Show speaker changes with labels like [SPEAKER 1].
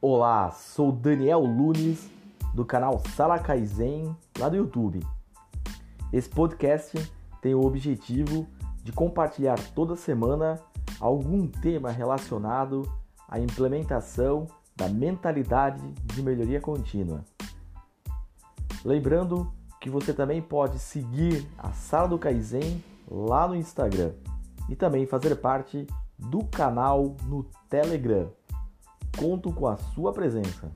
[SPEAKER 1] Olá, sou Daniel Lunes do canal Sala Kaizen lá do YouTube. Esse podcast tem o objetivo de compartilhar toda semana algum tema relacionado à implementação da mentalidade de melhoria contínua. Lembrando que você também pode seguir a Sala do Kaizen lá no Instagram e também fazer parte do canal no Telegram. Conto com a sua presença.